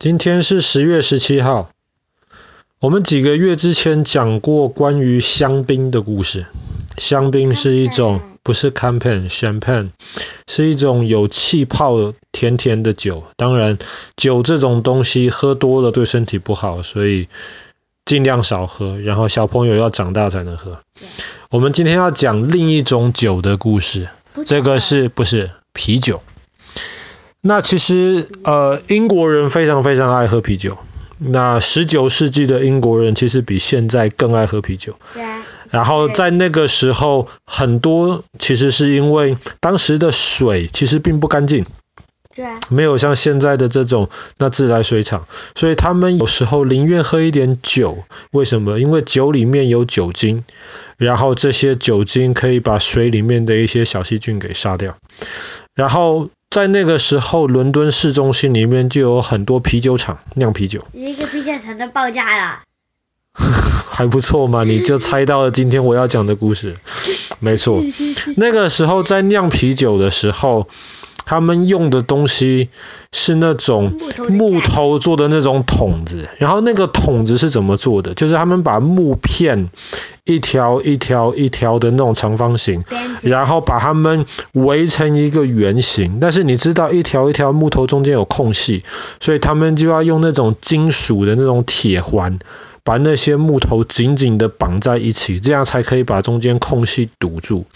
今天是十月十七号。我们几个月之前讲过关于香槟的故事。香槟是一种，不是 Champagne，Champagne 是一种有气泡、甜甜的酒。当然，酒这种东西喝多了对身体不好，所以尽量少喝。然后小朋友要长大才能喝。我们今天要讲另一种酒的故事。这个是不是啤酒？那其实呃，英国人非常非常爱喝啤酒。那十九世纪的英国人其实比现在更爱喝啤酒。对。然后在那个时候，很多其实是因为当时的水其实并不干净。对。没有像现在的这种那自来水厂，所以他们有时候宁愿喝一点酒。为什么？因为酒里面有酒精，然后这些酒精可以把水里面的一些小细菌给杀掉。然后。在那个时候，伦敦市中心里面就有很多啤酒厂酿啤酒。一个啤酒厂都爆炸了。还不错嘛，你就猜到了今天我要讲的故事。没错，那个时候在酿啤酒的时候，他们用的东西是那种木头做的那种桶子。然后那个桶子是怎么做的？就是他们把木片。一条一条一条的那种长方形，然后把它们围成一个圆形。但是你知道，一条一条木头中间有空隙，所以他们就要用那种金属的那种铁环，把那些木头紧紧的绑在一起，这样才可以把中间空隙堵住，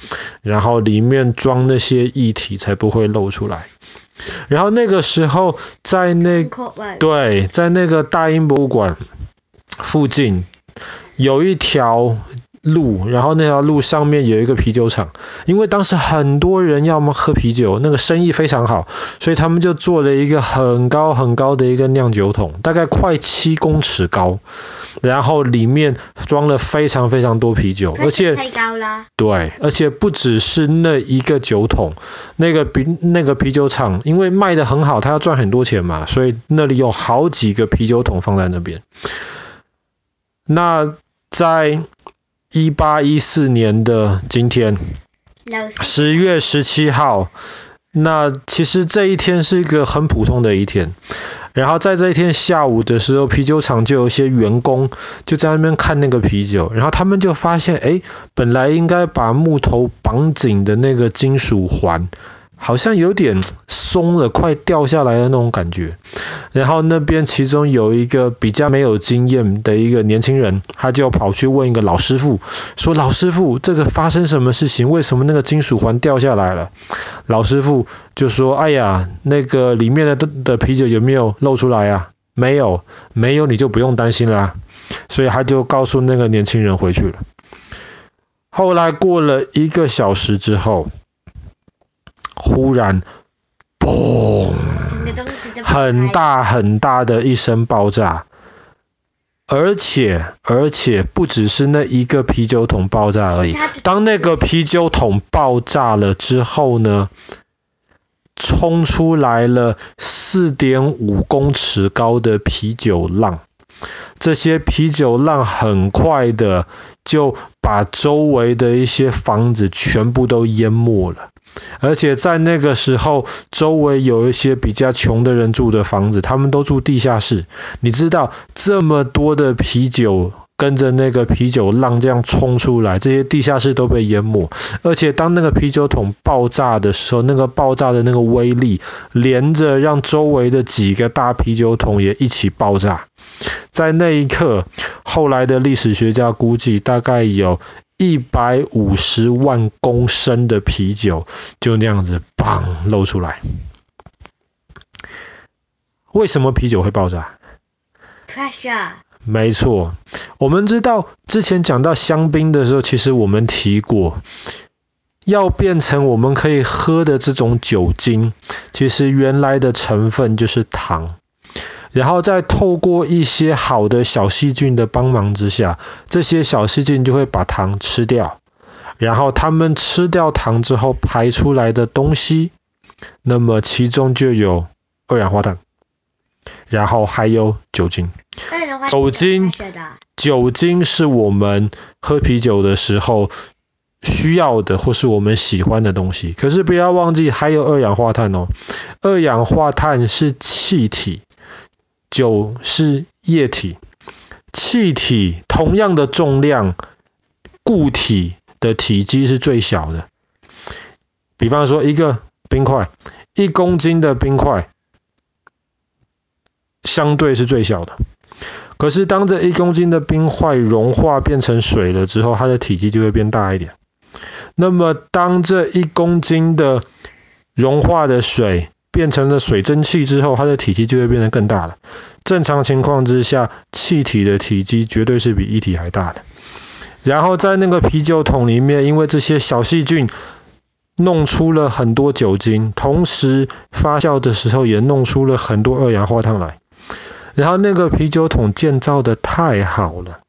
然后里面装那些液体才不会漏出来。然后那个时候，在那对，在那个大英博物馆附近有一条。路，然后那条路上面有一个啤酒厂，因为当时很多人要么喝啤酒，那个生意非常好，所以他们就做了一个很高很高的一个酿酒桶，大概快七公尺高，然后里面装了非常非常多啤酒，而且太高了。对，而且不只是那一个酒桶，那个啤那个啤酒厂因为卖得很好，他要赚很多钱嘛，所以那里有好几个啤酒桶放在那边。那在一八一四年的今天，十月十七号，那其实这一天是一个很普通的一天。然后在这一天下午的时候，啤酒厂就有一些员工就在那边看那个啤酒，然后他们就发现，哎，本来应该把木头绑紧的那个金属环，好像有点松了，快掉下来的那种感觉。然后那边其中有一个比较没有经验的一个年轻人，他就跑去问一个老师傅，说：“老师傅，这个发生什么事情？为什么那个金属环掉下来了？”老师傅就说：“哎呀，那个里面的的啤酒有没有漏出来啊？没有，没有，你就不用担心啦。”所以他就告诉那个年轻人回去了。后来过了一个小时之后，忽然，嘣！很大很大的一声爆炸，而且而且不只是那一个啤酒桶爆炸而已。当那个啤酒桶爆炸了之后呢，冲出来了四点五公尺高的啤酒浪，这些啤酒浪很快的就把周围的一些房子全部都淹没了。而且在那个时候，周围有一些比较穷的人住的房子，他们都住地下室。你知道，这么多的啤酒跟着那个啤酒浪这样冲出来，这些地下室都被淹没。而且当那个啤酒桶爆炸的时候，那个爆炸的那个威力，连着让周围的几个大啤酒桶也一起爆炸。在那一刻，后来的历史学家估计，大概有。一百五十万公升的啤酒就那样子砰漏出来。为什么啤酒会爆炸？Pressure。没错，我们知道之前讲到香槟的时候，其实我们提过，要变成我们可以喝的这种酒精，其实原来的成分就是糖。然后再透过一些好的小细菌的帮忙之下，这些小细菌就会把糖吃掉。然后它们吃掉糖之后排出来的东西，那么其中就有二氧化碳，然后还有酒精。酒精，酒精是我们喝啤酒的时候需要的或是我们喜欢的东西。可是不要忘记还有二氧化碳哦，二氧化碳是气体。酒是液体，气体同样的重量，固体的体积是最小的。比方说，一个冰块，一公斤的冰块，相对是最小的。可是，当这一公斤的冰块融化变成水了之后，它的体积就会变大一点。那么，当这一公斤的融化的水变成了水蒸气之后，它的体积就会变得更大了。正常情况之下，气体的体积绝对是比液体还大的。然后在那个啤酒桶里面，因为这些小细菌弄出了很多酒精，同时发酵的时候也弄出了很多二氧化碳来。然后那个啤酒桶建造的太好了，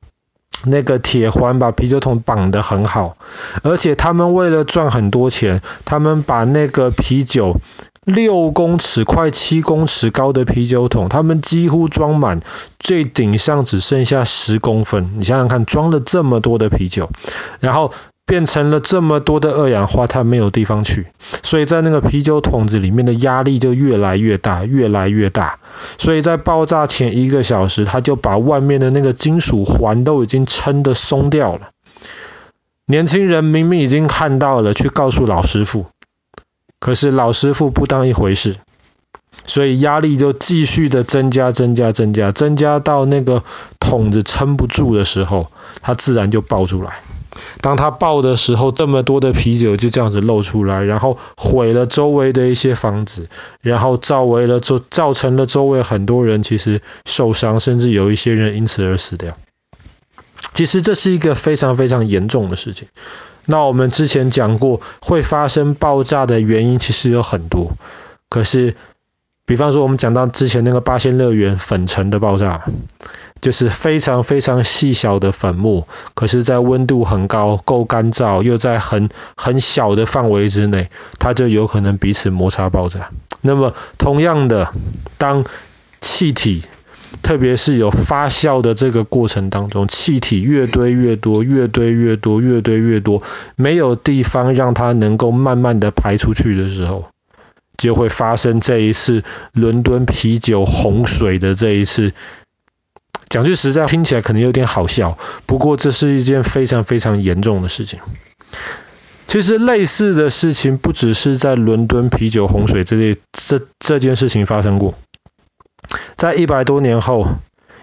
那个铁环把啤酒桶绑得很好，而且他们为了赚很多钱，他们把那个啤酒六公尺快七公尺高的啤酒桶，他们几乎装满，最顶上只剩下十公分。你想想看，装了这么多的啤酒，然后。变成了这么多的二氧化碳，没有地方去，所以在那个啤酒桶子里面的压力就越来越大，越来越大。所以在爆炸前一个小时，他就把外面的那个金属环都已经撑得松掉了。年轻人明明已经看到了，去告诉老师傅，可是老师傅不当一回事，所以压力就继续的增加，增加，增加，增加到那个桶子撑不住的时候，它自然就爆出来。当它爆的时候，这么多的啤酒就这样子漏出来，然后毁了周围的一些房子，然后造为了造造成了周围很多人其实受伤，甚至有一些人因此而死掉。其实这是一个非常非常严重的事情。那我们之前讲过，会发生爆炸的原因其实有很多，可是比方说我们讲到之前那个八仙乐园粉尘的爆炸。就是非常非常细小的粉末，可是，在温度很高、够干燥，又在很很小的范围之内，它就有可能彼此摩擦爆炸。那么，同样的，当气体，特别是有发酵的这个过程当中，气体越堆越多，越堆越多，越堆越多，没有地方让它能够慢慢的排出去的时候，就会发生这一次伦敦啤酒洪水的这一次。讲句实在，听起来可能有点好笑，不过这是一件非常非常严重的事情。其实类似的事情不只是在伦敦啤酒洪水这这这件事情发生过，在一百多年后，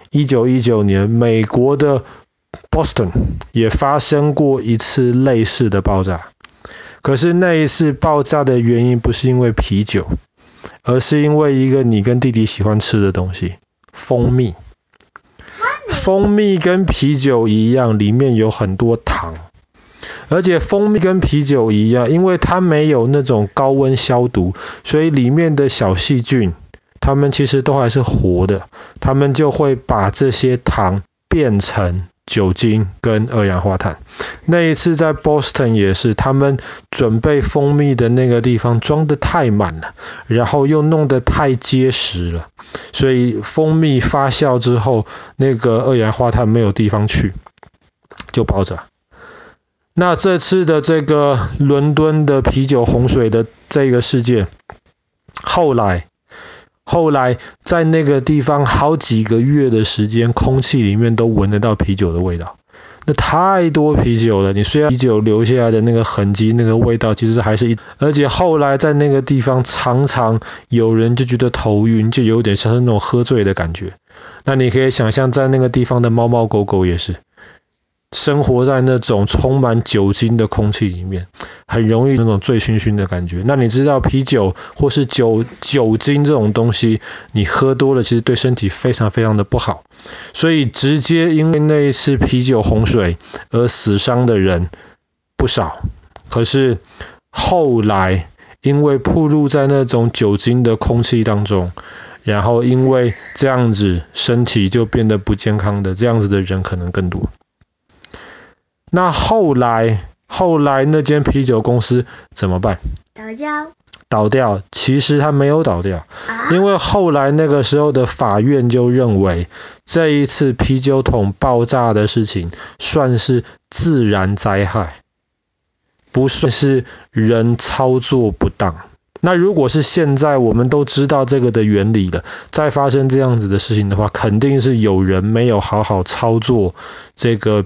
一九一九年，美国的 Boston 也发生过一次类似的爆炸。可是那一次爆炸的原因不是因为啤酒，而是因为一个你跟弟弟喜欢吃的东西——蜂蜜。蜂蜜跟啤酒一样，里面有很多糖，而且蜂蜜跟啤酒一样，因为它没有那种高温消毒，所以里面的小细菌，它们其实都还是活的，它们就会把这些糖变成酒精跟二氧化碳。那一次在 Boston 也是，他们准备蜂蜜的那个地方装得太满了，然后又弄得太结实了。所以蜂蜜发酵之后，那个二氧化碳没有地方去，就爆炸。那这次的这个伦敦的啤酒洪水的这个事件，后来后来在那个地方好几个月的时间，空气里面都闻得到啤酒的味道。那太多啤酒了，你虽然啤酒留下来的那个痕迹，那个味道其实还是一，而且后来在那个地方常常有人就觉得头晕，就有点像是那种喝醉的感觉。那你可以想象在那个地方的猫猫狗狗也是。生活在那种充满酒精的空气里面，很容易那种醉醺醺的感觉。那你知道啤酒或是酒酒精这种东西，你喝多了其实对身体非常非常的不好。所以直接因为那一次啤酒洪水而死伤的人不少。可是后来因为暴露在那种酒精的空气当中，然后因为这样子身体就变得不健康的这样子的人可能更多。那后来，后来那间啤酒公司怎么办？倒掉。倒掉。其实它没有倒掉，因为后来那个时候的法院就认为，这一次啤酒桶爆炸的事情算是自然灾害，不算是人操作不当。那如果是现在我们都知道这个的原理了，再发生这样子的事情的话，肯定是有人没有好好操作这个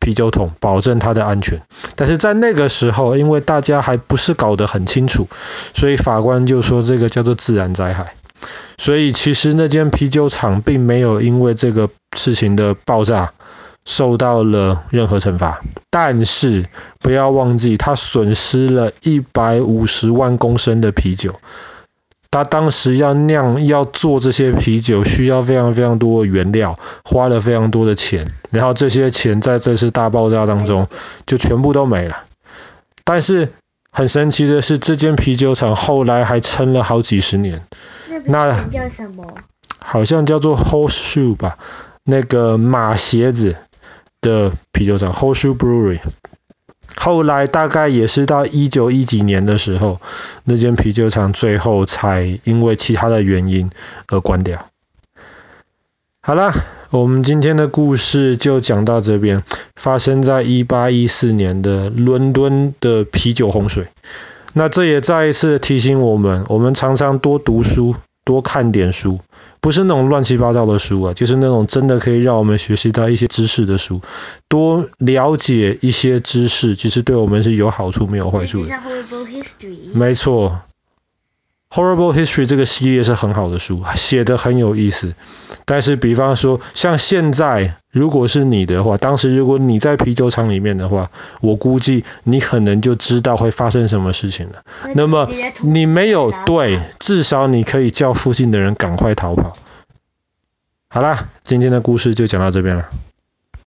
啤酒桶，保证它的安全。但是在那个时候，因为大家还不是搞得很清楚，所以法官就说这个叫做自然灾害。所以其实那间啤酒厂并没有因为这个事情的爆炸受到了任何惩罚，但是不要忘记，他损失了一百五十万公升的啤酒。他当时要酿、要做这些啤酒，需要非常非常多的原料，花了非常多的钱，然后这些钱在这次大爆炸当中就全部都没了。但是很神奇的是，这间啤酒厂后来还撑了好几十年。那叫什么？好像叫做 Horseshoe 吧，那个马鞋子的啤酒厂 Horseshoe Brewery。后来大概也是到一九一几年的时候，那间啤酒厂最后才因为其他的原因而关掉。好了，我们今天的故事就讲到这边，发生在一八一四年的伦敦的啤酒洪水。那这也再一次提醒我们，我们常常多读书，多看点书，不是那种乱七八糟的书啊，就是那种真的可以让我们学习到一些知识的书，多了解一些知识，其实对我们是有好处没有坏处的。没错。Horrible History 这个系列是很好的书，写的很有意思。但是，比方说，像现在，如果是你的话，当时如果你在啤酒厂里面的话，我估计你可能就知道会发生什么事情了。那么，你没有对，至少你可以叫附近的人赶快逃跑。好啦，今天的故事就讲到这边了。